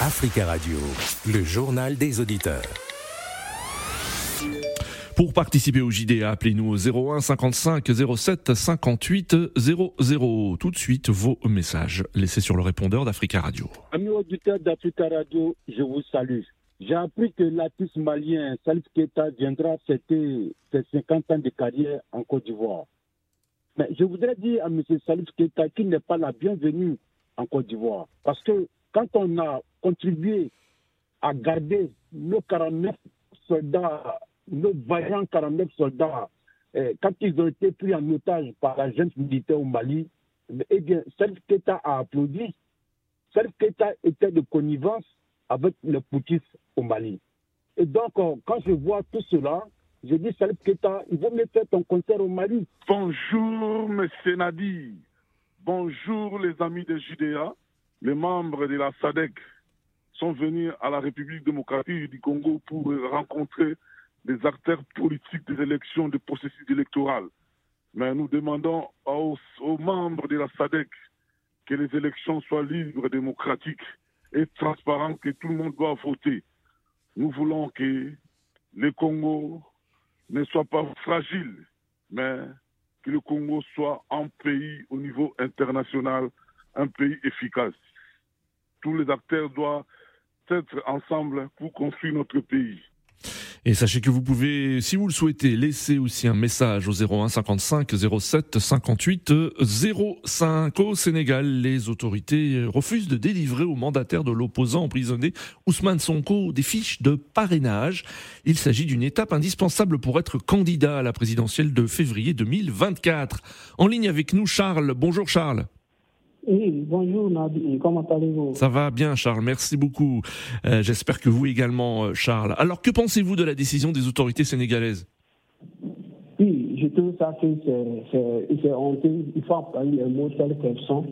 Africa Radio, le journal des auditeurs. Pour participer au JDA, appelez-nous au 01 55 07 58 00. Tout de suite, vos messages laissés sur le répondeur d'Africa Radio. Amis auditeurs d'Africa Radio, je vous salue. J'ai appris que l'artiste malien Salif Keita viendra fêter ses 50 ans de carrière en Côte d'Ivoire. Mais je voudrais dire à M. Salif Keita qu'il n'est pas la bienvenue en Côte d'Ivoire. Parce que quand on a contribué à garder nos 49 soldats, nos vaillants 49 soldats, eh, quand ils ont été pris en otage par la jeune militaire au Mali, eh bien, Salif Keita a applaudi. Salif Keita était de connivence avec les poutistes au Mali. Et donc, euh, quand je vois tout cela, je dis, Salif Keita, il vaut mieux faire ton concert au Mali. Bonjour, M. Nadi. Bonjour, les amis de Judéa. Les membres de la SADEC sont venus à la République démocratique du Congo pour rencontrer les acteurs politiques des élections, du processus électoral. Mais nous demandons aux, aux membres de la SADEC que les élections soient libres, démocratiques et transparentes, que tout le monde doit voter. Nous voulons que le Congo ne soit pas fragile, mais que le Congo soit un pays au niveau international, un pays efficace. Tous les acteurs doivent être ensemble pour construire notre pays. Et sachez que vous pouvez, si vous le souhaitez, laisser aussi un message au 01 55 07 58 05. Au Sénégal, les autorités refusent de délivrer aux mandataires de l'opposant emprisonné Ousmane Sonko des fiches de parrainage. Il s'agit d'une étape indispensable pour être candidat à la présidentielle de février 2024. En ligne avec nous, Charles. Bonjour Charles. Oui, bonjour Nabi, comment allez-vous? Ça va bien Charles, merci beaucoup. Euh, J'espère que vous également euh, Charles. Alors que pensez-vous de la décision des autorités sénégalaises? Oui, je trouve ça que c'est honteux, il faut employer les mots tels qu'elles sont.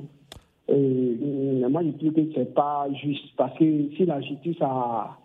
Et, moi je trouve que c'est pas juste parce que si la justice a,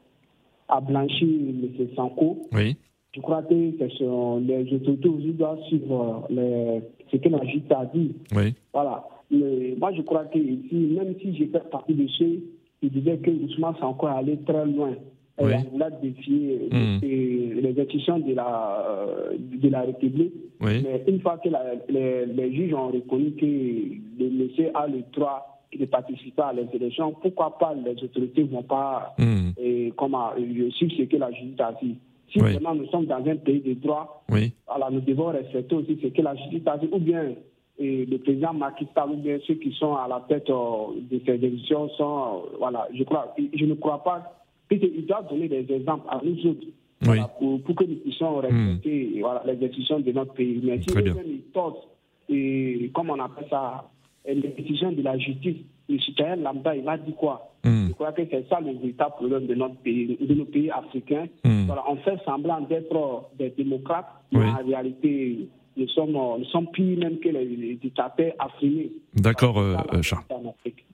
a blanchi M. Sanko, Oui. je crois que les autorités doivent suivre les, ce que la justice a dit. Oui. Voilà. Mais moi, je crois que ici, même si j'ai fait partie de ceux qui disaient que Ousmane Sanko allé très loin, Oui. et on voulait défier Mm. euh, les institutions de la, euh, de la République. Oui. Mais une fois que la- les, les juges ont reconnu que le monsieur a le droit de participer à les élections, pourquoi pas les autorités ne vont pas Hmm. euh, comment, euh, suivre ce que la justice a dit Si Oui. vraiment nous sommes dans un pays de droit, alors nous devons respecter aussi ce que la justice a dit, ou bien euh, le président Macky Sall, ou bien ceux qui sont à la tête euh, de ces élections sont, euh, voilà, je crois, je ne crois pas, ils doivent donner des exemples à nous autres. Voilà, pour, pour que nous puissions respecter voilà, les décisions de notre pays. Mais si ils tortent, et comme on appelle ça, les décisions de la justice, le citoyen lambda, il va dire quoi? Hmm. Je crois que c'est ça le véritable problème de notre pays, de nos pays africains. Hmm. Voilà, on fait semblant d'être euh, des démocrates, mais Oui. en réalité, nous sommes, nous sommes pires même que les, les dictateurs affrinés. D'accord, euh, euh, Charles.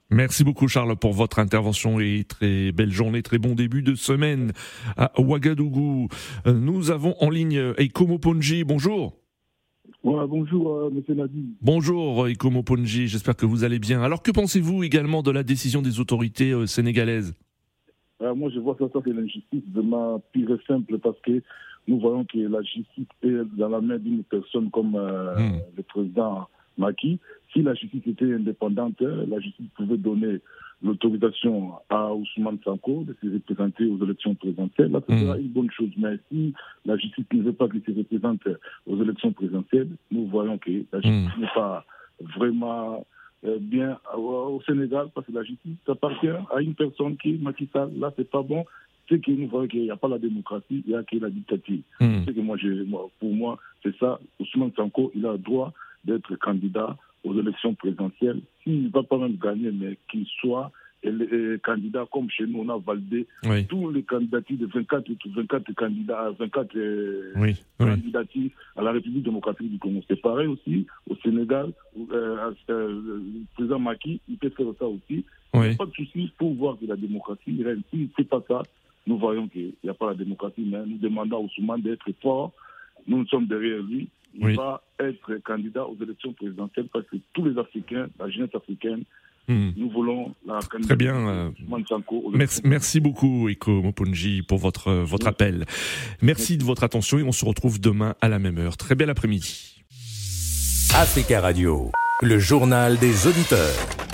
Merci beaucoup Charles pour votre intervention et très belle journée, très bon début de semaine à Ouagadougou. Euh, Nous avons en ligne Eikomo Ponji. Bonjour. Ouais, bonjour, euh, M. Nadi. Bonjour Eikomo Ponji, j'espère que vous allez bien. Alors que pensez-vous également de la décision des autorités euh, sénégalaises? Euh, moi, je vois ça, ça c'est l'injustice vraiment pure et simple parce que nous voyons que la justice est dans la main d'une personne comme euh, Hmm. le président Maki. Si la justice était indépendante, la justice pouvait donner l'autorisation à Ousmane Sanko de se représenter aux élections présidentielles. Là, ce Hmm. sera une bonne chose. Mais si la justice ne veut pas qu'il se représente aux élections présidentielles, nous voyons que la justice n'est pas vraiment euh, bien au Sénégal parce que la justice appartient à une personne qui est Macky Sall. Là, c'est pas bon. C'est que nous voyons qu'il n'y a pas la démocratie, il y a que la dictature. C'est que moi, je, moi, pour moi, c'est ça. Ousmane Sanko, il a le droit d'être candidat aux élections présidentielles. S'il ne va pas même gagner, mais qu'il soit euh, candidat comme chez nous, on a validé Oui, tous les candidatures de 24, 24 candidats, 24 euh, oui, à la République démocratique du Congo. C'est pareil aussi au Sénégal. euh, euh, le président Maki, il peut faire ça aussi. oui. Pas de souci pour voir que la démocratie, il ne fait pas ça, nous voyons qu'il n'y a pas la démocratie, mais nous demandons à Ousmane d'être fort. Nous, nous sommes derrière lui. Il Oui. va être candidat aux élections présidentielles parce que tous les Africains, la jeunesse africaine, Hmm. Nous voulons la Très bien. euh, Merci, merci beaucoup, Eko Mopunji, pour votre, votre appel. Merci de votre attention et on se retrouve demain à la même heure. Très bel après-midi. Africa Radio, le journal des auditeurs.